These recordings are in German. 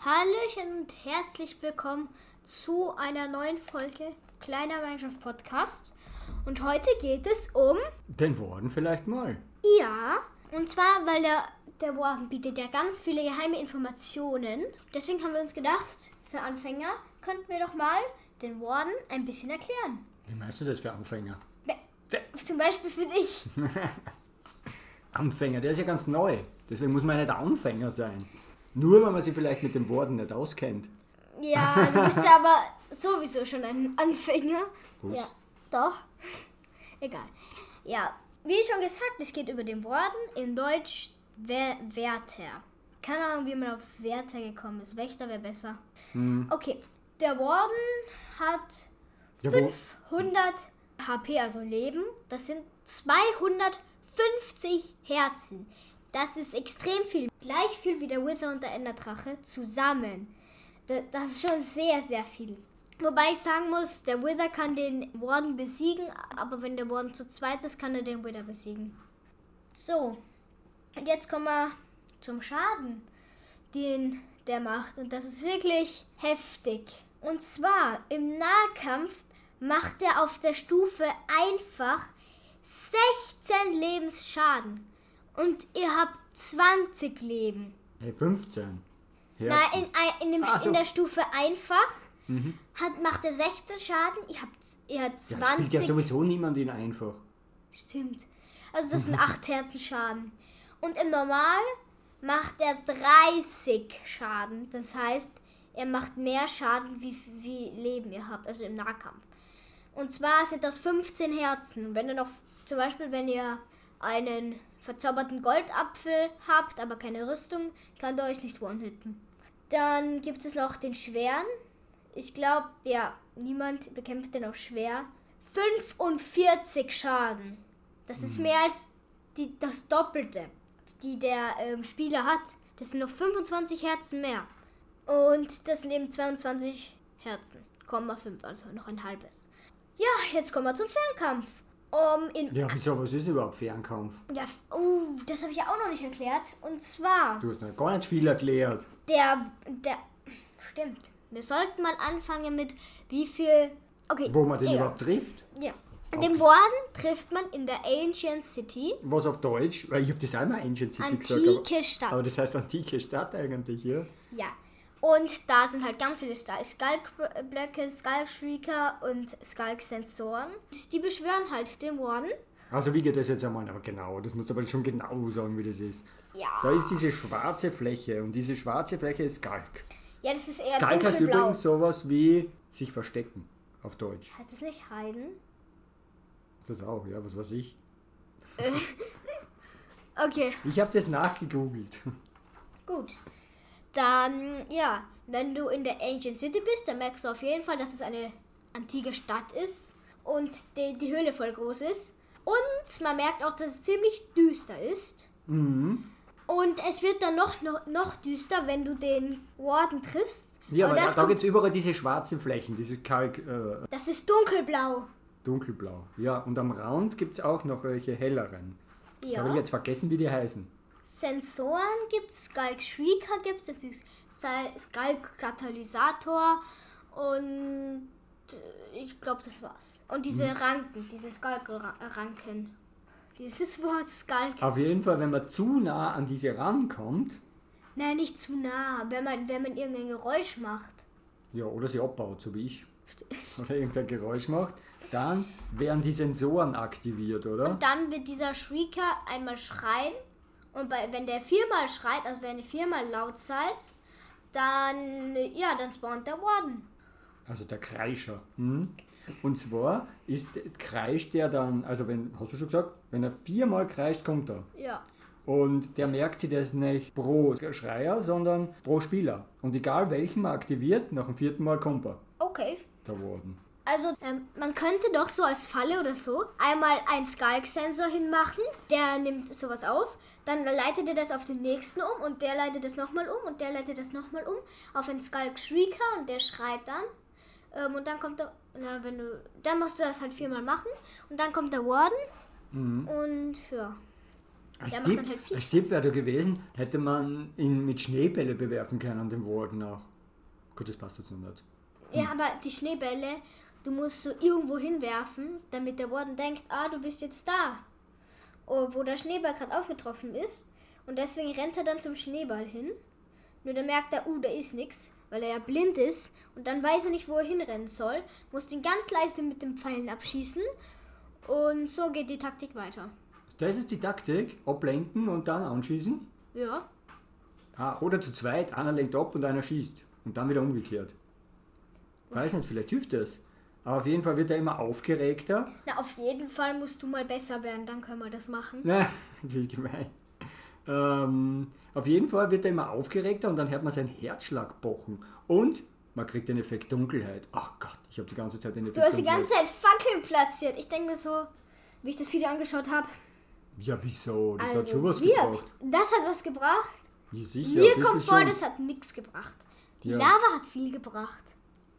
Hallöchen und herzlich willkommen zu einer neuen Folge Kleiner Minecraft Podcast. Und heute geht es um. Den Warden vielleicht mal. Ja, und zwar, weil der, der Warden bietet ja ganz viele geheime Informationen. Deswegen haben wir uns gedacht, für Anfänger könnten wir doch mal den Warden ein bisschen erklären. Wie meinst du das für Anfänger? Zum Beispiel für dich. Anfänger, der ist ja ganz neu. Deswegen muss man ja nicht Anfänger sein. Nur weil man sich vielleicht mit dem Warden nicht auskennt. Ja, du bist ja aber sowieso schon ein Anfänger. Was? Ja, doch. Egal. Ja, wie schon gesagt, es geht über den Warden, in Deutsch Wer Wärter. Keine Ahnung, wie man auf Wärter gekommen ist. Wächter wäre besser. Okay, der Warden hat Ja, wo, 500 HP, also Leben. Das sind 250 Herzen. Das ist extrem viel. Gleich viel wie der Wither und der Enderdrache zusammen. Da- Das ist schon sehr, sehr viel. Wobei ich sagen muss, der Wither kann den Warden besiegen, aber wenn der Warden zu zweit ist, kann er den Wither besiegen. So, und jetzt kommen wir zum Schaden, den der macht. Und das ist wirklich heftig. Und zwar im Nahkampf macht er auf der Stufe einfach 16 Lebensschaden. Und ihr habt 20 Leben. hey, 15. Na, Herzen. in, ein- in, dem, Ach so. in der Stufe einfach hat, macht er 16 Schaden. Ihr habt, ihr habt ja, das spielt ja 20 sowieso niemand in einfach. Stimmt. Also das sind 8 Herzen Schaden. Und im Normal macht er 30 Schaden. Das heißt, er macht mehr Schaden, wie, wie Leben ihr habt, also im Nahkampf. Und zwar sind das 15 Herzen. Und wenn ihr noch, zum Beispiel, wenn ihr einen verzauberten Goldapfel habt, aber keine Rüstung, kann er euch nicht one-hitten. Dann gibt es noch den schweren. Ich glaube, ja, niemand bekämpft den auch schwer. 45 Schaden. Das ist mehr als die, das Doppelte, die der ähm, Spieler hat. Das sind noch 25 Herzen mehr. Und das sind eben 22 Herzen. 0,5, also noch ein halbes. Ja, jetzt kommen wir zum Fernkampf. Um in Ja, wieso, was ist überhaupt Fernkampf? ja, uh, das habe ich ja auch noch nicht erklärt. Und zwar Du hast noch gar nicht viel erklärt. der, der, stimmt. Wir sollten mal anfangen mit wie viel, okay. Wo man den egal. überhaupt trifft. Ja. Den Warden trifft man in der Ancient City, Was auf Deutsch, weil ich habe das einmal Ancient City gesagt. antike Stadt. aber das heißt antike Stadt eigentlich, ja. Ja. Und da sind halt ganz viele Skulkblöcke, Skulkshrieker und Skulk-Sensoren. Und Die beschwören halt den Warden. Also wie geht das jetzt einmal? Aber genau, das musst du aber schon genau sagen, wie das ist. Ja. Da ist diese schwarze Fläche und diese schwarze Fläche ist Skalk. Ja, das ist eher Skalk heißt dunkelblau. übrigens sowas wie sich verstecken auf Deutsch. Heißt das nicht Heiden? Ist das auch, ja, was weiß ich. Okay. Ich habe das nachgegoogelt. Gut. Dann, ja, wenn du in der Ancient City bist, dann merkst du auf jeden Fall, dass es eine antike Stadt ist und die, die Höhle voll groß ist. Und man merkt auch, dass es ziemlich düster ist. Mhm. Und es wird dann noch, noch, noch düster, wenn du den Warden triffst. Ja, aber da, gibt es überall diese schwarzen Flächen, dieses Kalk, äh, das ist dunkelblau. dunkelblau. Ja, und am Rand gibt es auch noch welche helleren. Da habe ich Ja. jetzt vergessen, wie die heißen. Sensoren gibt's, Skulk Shrieker gibt's, das ist Skulk Katalysator und äh, ich glaube, das war's. Und diese Mhm. Ranken, diese Skulk Ranken. Dieses Wort Skulk. Auf jeden Fall, wenn man zu nah an diese rankommt, Nein, nicht zu nah, wenn man, wenn man irgendein Geräusch macht. ja, oder sie abbaut, so wie ich, oder irgendein Geräusch macht, dann werden die Sensoren aktiviert, oder? Und dann wird dieser Shrieker einmal schreien. Und bei, wenn der viermal schreit, also wenn ihr viermal laut seid, dann, ja, dann spawnt der Warden. Also der Kreischer. Hm? Und zwar ist, kreischt der dann, also wenn, hast du schon gesagt, wenn er viermal kreischt, kommt er. Ja. Und der merkt sich das nicht pro Schreier, sondern pro Spieler. Und egal welchen man aktiviert, nach dem vierten Mal kommt er, Okay. der Warden. Also, ähm, man könnte doch so als Falle oder so einmal einen Skulk-Sensor hinmachen, der nimmt sowas auf, dann leitet er das auf den nächsten um und der leitet das nochmal um und der leitet das nochmal um auf einen Skulk-Shrieker und der schreit dann. Ähm, und dann kommt der, na, wenn du, dann musst du das halt viermal machen und dann kommt der Warden und ja. Als Der dann halt als Tipp wäre da gewesen, hätte man ihn mit Schneebälle bewerfen können, den Warden auch. Gut, das passt jetzt noch nicht. Ja, aber die Schneebälle, du musst so irgendwo hinwerfen, damit der Warden denkt, ah, du bist jetzt da. Oh, wo der Schneeball gerade aufgetroffen ist. Und deswegen rennt er dann zum Schneeball hin. Nur dann merkt er, uh, da ist nichts, weil er ja blind ist. Und dann weiß er nicht, wo er hinrennen soll. Muss ihn ganz leise mit den Pfeilen abschießen. Und so geht die Taktik weiter. Das ist die Taktik, ablenken und dann anschießen. Ja. Ah, oder zu zweit, einer lenkt ab und einer schießt. Und dann wieder umgekehrt. Weiß nicht, vielleicht hilft das. Aber auf jeden Fall wird er immer aufgeregter. Na, auf jeden Fall musst du mal besser werden, dann können wir das machen. Na, wie gemein. Ähm, auf jeden Fall wird er immer aufgeregter und dann hört man seinen Herzschlag pochen. Und man kriegt den Effekt Dunkelheit. Ach Gott, ich habe die ganze Zeit den Effekt Du hast die Dunkelheit. ganze Zeit Fackeln platziert. Ich denke mir so, wie ich das Video angeschaut habe. Ja, wieso? Das Also hat schon was wirkt. gebracht. Das hat was gebracht. Ja, sicher, Mir kommt vor, schon. das hat nichts gebracht. Die Ja. Lava hat viel gebracht.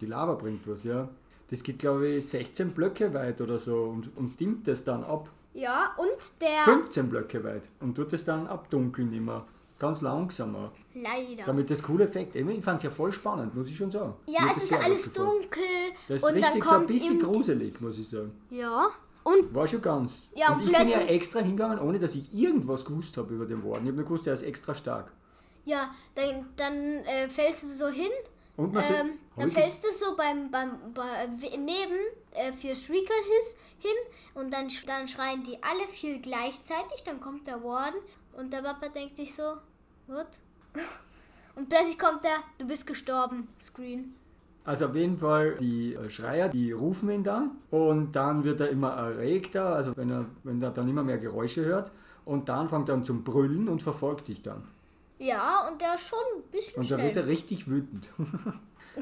Die Lava bringt was, ja. Das geht, glaube ich, 16 Blöcke weit oder so und, und dimmt es dann ab. Ja, und der 15 Blöcke weit und tut es dann abdunkeln immer. Ganz langsamer. leider. Damit das coole Effekt. Ich fand es ja voll spannend, muss ich schon sagen. Ja, es das ist alles dunkel Das ist und dann richtig so ein kommt bisschen gruselig, muss ich sagen. Ja. Und War schon ganz. Ja, und und ich bin ja extra hingegangen, ohne dass ich irgendwas gewusst habe über den Warden. Ich habe nur gewusst, er ist extra stark. ja, dann, dann äh, fällst du so hin. Und man Ähm, dann fällst du so beim, beim, bei, neben äh, vier Shrieker hin und dann, dann schreien die alle vier gleichzeitig. Dann kommt der Warden und der Papa denkt sich so, what? Und plötzlich kommt der, du bist gestorben, Screen. Also auf jeden Fall, die äh, Schreier, die rufen ihn dann und dann wird er immer erregter, also wenn er, wenn er dann immer mehr Geräusche hört und dann fängt er an zum Brüllen und verfolgt dich dann. Ja, und der ist schon ein bisschen Und da schnell. wird er richtig wütend.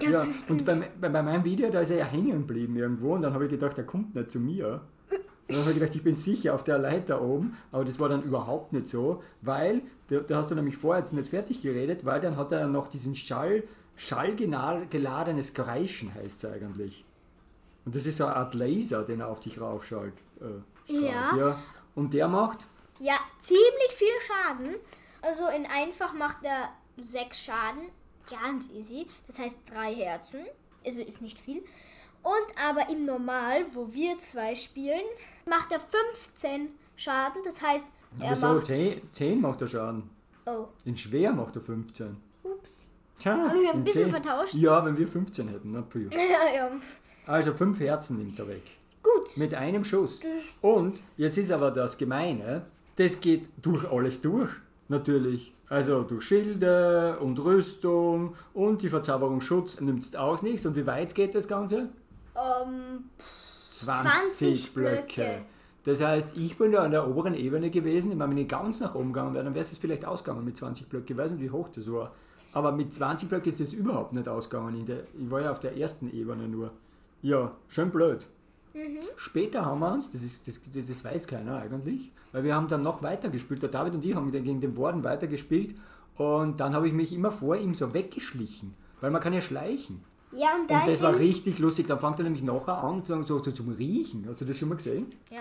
Ja, ja, das ist und bei, bei, bei meinem Video, da ist er ja hängen geblieben irgendwo und dann habe ich gedacht, er kommt nicht zu mir. Und dann habe ich gedacht, ich bin sicher auf der Leiter oben, aber das war dann überhaupt nicht so, weil, da, da hast du nämlich vorher jetzt nicht fertig geredet, weil dann hat er noch diesen Schall, schallgeladenes Kreischen heißt es eigentlich. Und das ist so eine Art Laser, den er auf dich raufschallt. Äh, Ja. ja. Und der macht, Ja, ziemlich viel Schaden. Also in einfach macht er sechs Schaden. Ganz easy. Das heißt drei Herzen. Also ist nicht viel. Und aber im Normal, wo wir zwei spielen, macht er 15 Schaden. Das heißt, er wieso? macht. 10, 10 macht er Schaden. Oh, In schwer macht er 15. ups. Tja, Haben wir ein in bisschen 10. vertauscht? Ja, wenn wir 15 hätten, nicht viel. ja. Also fünf Herzen nimmt er weg. Gut. Mit einem Schuss. Und jetzt ist aber das Gemeine, das geht durch alles durch, natürlich. Also durch Schilde und Rüstung und die Verzauberung Schutz nimmt es auch nichts. Und wie weit geht das Ganze? Ähm, 20, 20 Blöcke. Blöcke. Das heißt, ich bin ja an der oberen Ebene gewesen, wenn ich ganz nach oben gegangen wäre, dann wäre es vielleicht ausgegangen mit 20 Blöcke. Ich weiß nicht, wie hoch das war. Aber mit 20 Blöcken ist es überhaupt nicht ausgegangen. Ich war ja auf der ersten Ebene nur. Ja, schön blöd. Später haben wir uns, das, ist, das, das, das weiß keiner eigentlich, weil wir haben dann noch weiter gespielt. Der David und ich haben gegen den Warden weitergespielt und dann habe ich mich immer vor ihm so weggeschlichen, weil man kann ja schleichen. ja, und da Und das war richtig lustig. Dann fängt er nämlich nachher an, so, so, zum Riechen. Hast du das schon mal gesehen? ja,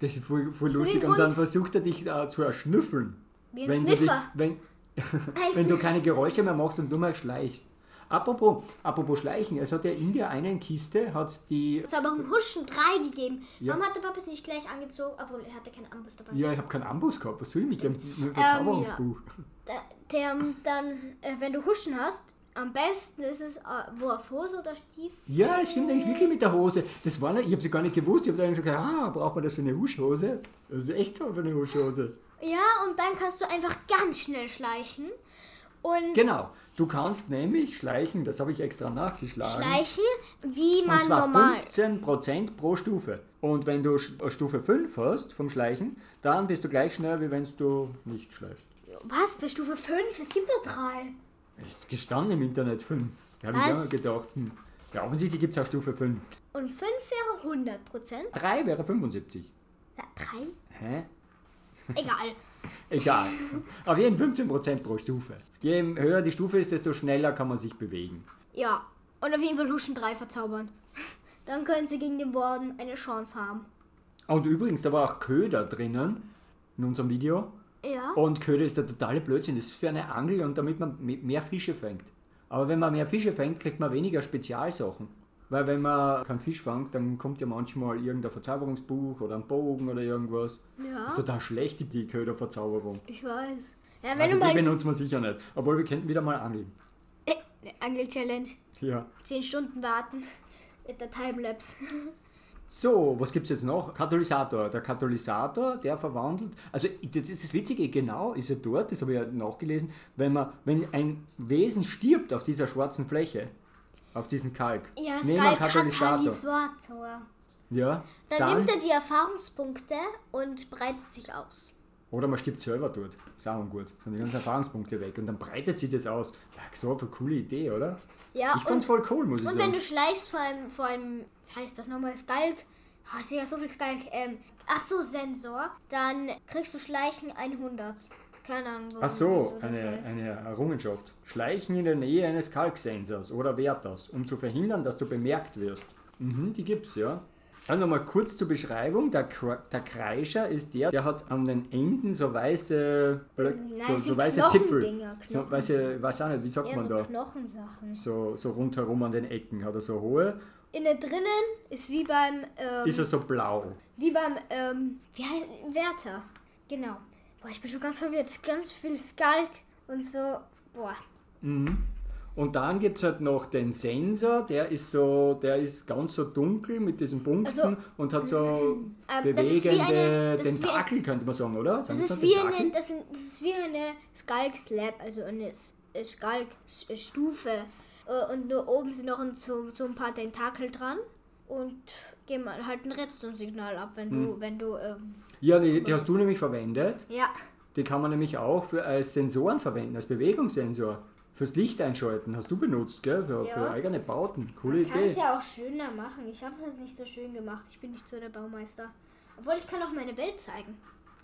Das ist voll, voll So lustig. Und dann versucht er dich äh, zu erschnüffeln. wie ein Wenn du, dich, Sniffer. wenn, wenn du keine Geräusche mehr machst und nur mal schleichst. Apropos, apropos Schleichen, es hat ja in der einen Kiste hat's die. Es hat aber einen Huschen 3 gegeben. Ja. Warum hat der Papa es nicht gleich angezogen? Obwohl, er hatte keinen Amboss dabei. Ja, ich habe keinen Amboss gehabt. Was soll ich mit dem Ähm, mit dem Verzauberungsbuch? Der, der dann, äh, wenn du Huschen hast, am besten ist es, äh, wo auf Hose oder Stiefel. Ja, das stimmt eigentlich wirklich mit der Hose. Das war nicht, ich habe sie gar nicht gewusst. Ich habe dann gesagt, ah, braucht man das für eine Huschhose? Das ist echt so für eine Huschhose. Ja, und dann kannst du einfach ganz schnell schleichen. Und Genau. Du kannst nämlich schleichen, das habe ich extra nachgeschlagen. schleichen, wie Und man zwar normal. 15% pro Stufe. Und wenn du Sch- Stufe 5 hast vom Schleichen, dann bist du gleich schneller, wie wenn du nicht schleichst. Was? Bei Stufe 5? Es gibt nur drei. Es ist gestanden im Internet 5. Da habe ich auch gedacht, hm. ja, offensichtlich gibt es auch Stufe 5. Und 5 wäre 100 Prozent. 3 wäre 75. Ja, 3? Hä? Egal. Egal. Auf jeden Fall 15% pro Stufe. Je höher die Stufe ist, desto schneller kann man sich bewegen. Ja. Und auf jeden Fall Huschen 3 verzaubern. Dann können sie gegen den Warden eine Chance haben. Und übrigens, da war auch Köder drinnen in unserem Video. Ja. Und Köder ist der totale Blödsinn. Das ist für eine Angel und damit man me- mehr Fische fängt. Aber wenn man mehr Fische fängt, kriegt man weniger Spezialsachen. Weil wenn man keinen Fisch fängt, dann kommt ja manchmal irgendein Verzauberungsbuch oder ein Bogen oder irgendwas. Ja. Das ist total schlecht, die Köderverzauberung. Ich weiß. Ja, Also die benutzen wir sicher nicht. Obwohl wir könnten wieder mal angeln. Äh, Angel-Challenge. Ja. 10 Stunden warten. Mit der Timelapse. So, was gibt es jetzt noch? Katalysator. Der Katalysator, der verwandelt. Also, das ist das Witzige, genau ist er dort, das habe ich ja nachgelesen, wenn, man, wenn ein Wesen stirbt auf dieser schwarzen Fläche, auf diesem Kalk, Ja, geil. einen Katalysator. Katalysator. Ja, Dann, dann, nimmt er die Erfahrungspunkte und breitet sich aus. oder man stirbt selber dort. Ist auch ungut. Sind die ganzen Erfahrungspunkte weg und dann breitet sich das aus. Ja, so eine coole Idee, oder? Ja, ich fand's voll cool, muss ich Und sagen. wenn du schleichst vor einem, vor wie heißt das nochmal, Skalk, ah, ist ja so viel Skalk, ähm, ach so, Sensor, dann kriegst du Schleichen 100. Keine Ahnung. Ach so, das eine, heißt. eine Errungenschaft. Schleichen in der Nähe eines Kalksensors oder Wärters, um zu verhindern, dass du bemerkt wirst. Mhm, die gibt's, ja. Dann nochmal kurz zur Beschreibung. Der, der Kreischer ist der, der hat an den Enden so weiße, Blöcke, so, so weiße Zipfel. So, weiße, weiß auch nicht, wie sagt Eher man so da? Knochensachen. So, so rundherum an den Ecken hat er so hohe. Innen drinnen ist wie beim, ähm, Ist er so blau. wie beim, ähm, wie heißt, Wärter. Genau. Boah, ich bin schon ganz verwirrt. Ganz viel Skalk und so, boah. Und dann gibt es halt noch den Sensor, der ist so, der ist ganz so dunkel mit diesen Punkten Also, und hat so ähm, das ist bewegende eine- das ist wie ein- Tentakel, könnte man sagen, oder? Das Sind ist, so wie Tentakel? eine, das, sind, das ist wie eine Skalk Slab, also eine äh, Skalk S- Stufe. Äh, Und nur oben sind noch so, so ein paar Tentakel dran. Und geben halt ein Redstone-Signal ab, wenn Hm. du, wenn du, ähm, Ja, die, die hast du nämlich verwendet. ja. Die kann man nämlich auch für, als Sensoren verwenden, als Bewegungssensor. Fürs Licht einschalten hast du benutzt, gell? Für, Ja. für eigene Bauten. Coole Kann Idee. es ja auch schöner machen. Ich habe das nicht so schön gemacht. Ich bin nicht so der Baumeister. Obwohl ich kann auch meine Welt zeigen.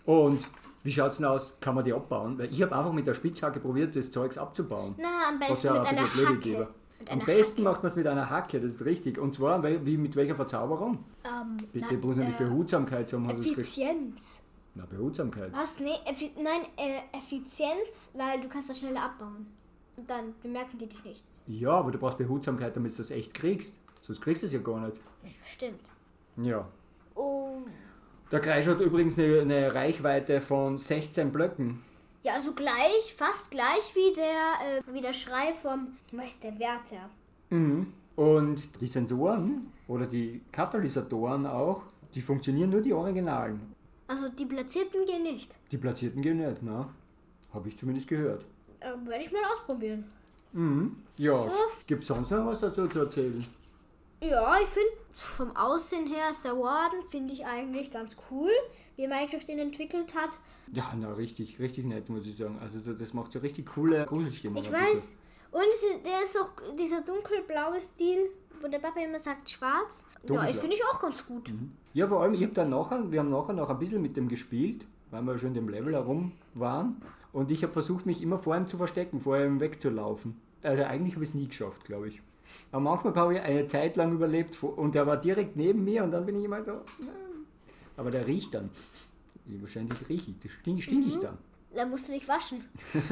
Und wie schaut's denn aus? Kann man die abbauen? Weil ich habe einfach mit der Spitzhacke probiert, das Zeugs abzubauen. Na, am besten ja mit ein einer Hacke. gäbe. Am besten Hacke. macht man es mit einer Hacke, das ist richtig. Und zwar wie, mit welcher Verzauberung? Ähm, Bitte, na, nämlich äh, Behutsamkeit zum hast du es gekriegt. Effizienz. Na, Behutsamkeit. Was? Nee, Effi nein, äh, Effizienz, weil du kannst das schneller abbauen. Und dann bemerken die dich nicht. Ja, aber du brauchst Behutsamkeit, damit du das echt kriegst. Sonst kriegst du es ja gar nicht. Stimmt. Ja. Oh. Der Kreis hat übrigens eine, eine Reichweite von 16 Blöcken. Ja, also gleich, fast gleich wie der, äh, wie der Schrei vom Meisterwärter. Mhm. Und die Sensoren oder die Katalysatoren auch, die funktionieren nur die Originalen. Also die Platzierten gehen nicht. Die platzierten gehen nicht, ne? Habe ich zumindest gehört. Äh, Werde ich mal ausprobieren. Mhm. Ja, gibt es sonst noch was dazu zu erzählen? Ja, ich finde vom Aussehen her ist der Warden, finde ich eigentlich ganz cool, wie Minecraft ihn entwickelt hat. Ja, na, richtig, richtig nett, muss ich sagen. Also so, das macht so richtig coole Gruselstimmung. Ich bisschen. weiß. Und der ist auch dieser dunkelblaue Stil, wo der Papa immer sagt schwarz. Ja, ich Dunkelblau. finde ich auch ganz gut. Ja, vor allem, ich habe dann nachher, wir haben nachher noch ein bisschen mit dem gespielt, weil wir schon in dem Level herum waren. Und ich habe versucht, mich immer vor ihm zu verstecken, vor ihm wegzulaufen. Also eigentlich habe ich es nie geschafft, glaube ich. Aber manchmal habe ich eine Zeit lang überlebt und der war direkt neben mir und dann bin ich immer so. Aber der riecht dann. Wahrscheinlich rieche ich, stink, stink ich dann. Da musst du dich waschen.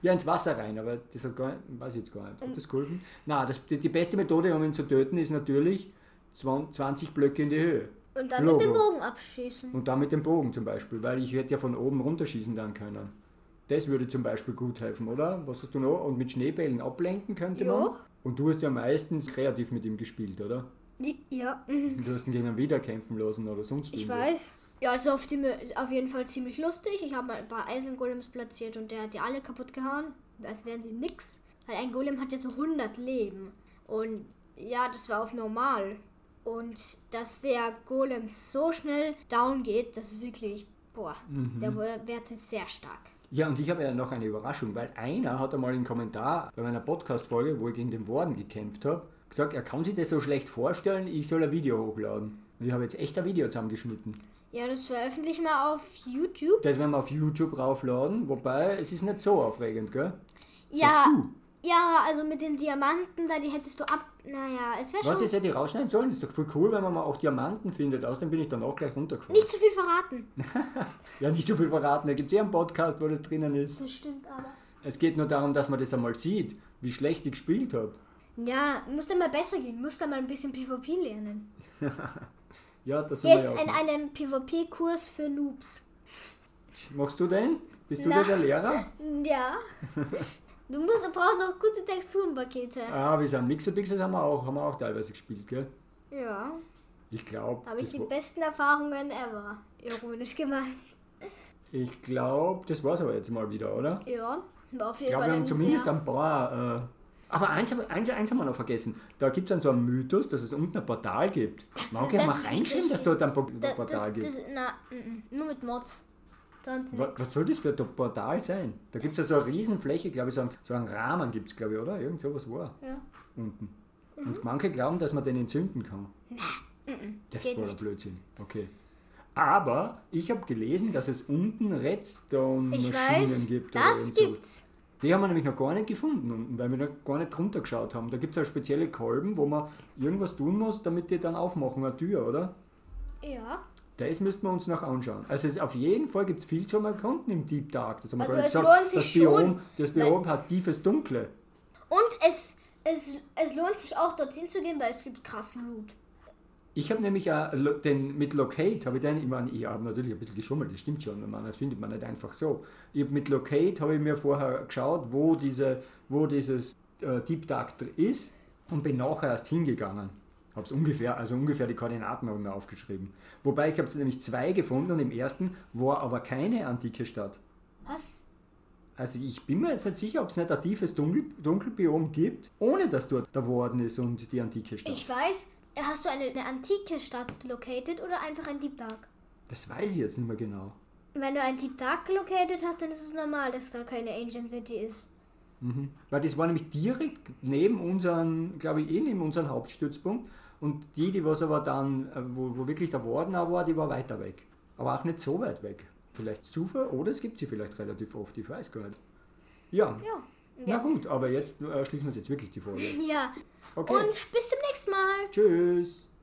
Ja, ins Wasser rein, aber das hat gar nicht, weiß ich jetzt gar nicht. Hat das geholfen? Nein, das, die, die beste Methode, um ihn zu töten, ist natürlich 20 Blöcke in die Höhe. Und dann Logo. mit dem Bogen abschießen. Und dann mit dem Bogen zum Beispiel, weil ich hätte ja von oben runterschießen dann können. Das würde zum Beispiel gut helfen, oder? Was hast du noch? Und mit Schneebällen ablenken könnte Ja. man. Und du hast ja meistens kreativ mit ihm gespielt, oder? Ja, Du hast ihn gegen einen wieder kämpfen lassen oder sonst ich irgendwas. weiß. Ja, auf, die, ist auf jeden Fall ziemlich lustig. Ich habe mal ein paar Eisengolems platziert und der hat die alle kaputt gehauen. Als wären sie nix. Weil ein Golem hat ja so 100 Leben. Und ja, das war auf normal. Und dass der Golem so schnell down geht, das ist wirklich, boah, Mhm. der Wert ist sehr stark. Ja, und ich habe ja noch eine Überraschung, weil einer hat einmal einen Kommentar bei meiner Podcast-Folge, wo ich gegen den Warden gekämpft habe, gesagt, er kann sich das so schlecht vorstellen, ich soll ein Video hochladen. Und ich habe jetzt echt ein Video zusammengeschnitten. Ja, das veröffentlichen wir auf YouTube. Das werden wir auf YouTube raufladen, wobei es ist nicht so aufregend, gell? Ja? Ja, also mit den Diamanten, da die hättest du ab. Naja, es wäre Was, schon. jetzt hätte ich rausschneiden sollen? Das ist doch voll cool, wenn man mal auch Diamanten findet. Außerdem bin ich dann auch gleich runtergefahren. Nicht zu viel verraten. Ja, nicht so viel verraten. Da gibt es ja einen Podcast, wo das drinnen ist. Das stimmt aber. Es geht nur darum, dass man das einmal sieht, wie schlecht ich gespielt habe. Ja, muss dann mal besser gehen. Muss dann mal ein bisschen PvP lernen. Ja, das ist ein, machen. einem PvP-Kurs für Noobs. Machst du den? Bist du Na. der Lehrer? Ja. Du musst, du brauchst auch gute Texturenpakete. Ah, wir sind Mixerpixels haben wir auch, haben wir auch teilweise gespielt, gell? Ja. Ich glaube, Da habe ich die besten Erfahrungen ever. Ironisch gemeint. ich glaub, das war's aber jetzt mal wieder, oder? Ja. War auf Ich jeden glaube, Fall wir haben zumindest sehr... ein paar. Äh, aber eins, haben- eins, eins haben wir noch vergessen. Da gibt es dann so einen Mythos, dass es unten ein Portal gibt. Das- Mag ich mal reinschreiben, dass dort ein Po- Da, Portal das, gibt? das, na, mm, mm, nur mit Mods. Sonst Wa- nix. Was soll das für ein Portal sein? Da gibt es ja so eine Riesenfläche, glaube ich, so einen, so einen Rahmen gibt es, glaube ich, oder? Irgend sowas war Ja. unten. Und manche glauben, dass man den entzünden kann. Das geht voll nicht. Blödsinn. Okay. Aber ich habe gelesen, dass es unten Redstone-Maschinen gibt. das gibt's. Die haben wir nämlich noch gar nicht gefunden, unten, weil wir noch gar nicht drunter geschaut haben. Da gibt es ja spezielle Kolben, wo man irgendwas tun muss, damit die dann aufmachen, eine Tür, oder? Ja. Das müssten wir uns noch anschauen. Also auf jeden Fall gibt es viel zu erkunden im Deep Dark. Das haben wir Also gesagt. lohnt sich das Biom, schon, das Biom hat tiefes Dunkle. Und es, es, es lohnt sich auch dorthin zu gehen, weil es gibt krassen Loot. Ich habe nämlich auch den, mit Locate, habe ich den, ich meine, ich habe natürlich ein bisschen geschummelt, das stimmt schon, man, das findet man nicht einfach so. Ich mit Locate habe ich mir vorher geschaut, wo, diese, wo dieses äh, Deep Dark ist und bin nachher erst hingegangen. Habe es ungefähr, also ungefähr die Koordinaten habe ich mir aufgeschrieben. Wobei ich habe nämlich zwei gefunden und im ersten war aber keine antike Stadt. Was? Also ich bin mir jetzt nicht sicher, ob es nicht ein tiefes Dunkel, Dunkelbiom gibt, ohne dass dort der Warden ist und die antike Stadt. Ich weiß, hast du eine, eine antike Stadt located oder einfach ein Deep Dark? das weiß ich jetzt nicht mehr genau. Wenn du ein Deep Dark located hast, dann ist es normal, dass da keine Ancient City ist. Mhm. Weil das war nämlich direkt neben unseren, glaube ich, eh neben unseren Hauptstützpunkt. Und die, die was aber dann, äh, wo, wo wirklich der Warden auch war, die war weiter weg. Aber auch nicht so weit weg. Vielleicht Zufall oder es gibt sie vielleicht relativ oft, ich weiß gar nicht. Ja, Ja. und na jetzt- gut, aber jetzt äh, schließen wir jetzt wirklich die Folge. Ja. Okay, Und bis zum nächsten Mal. tschüss.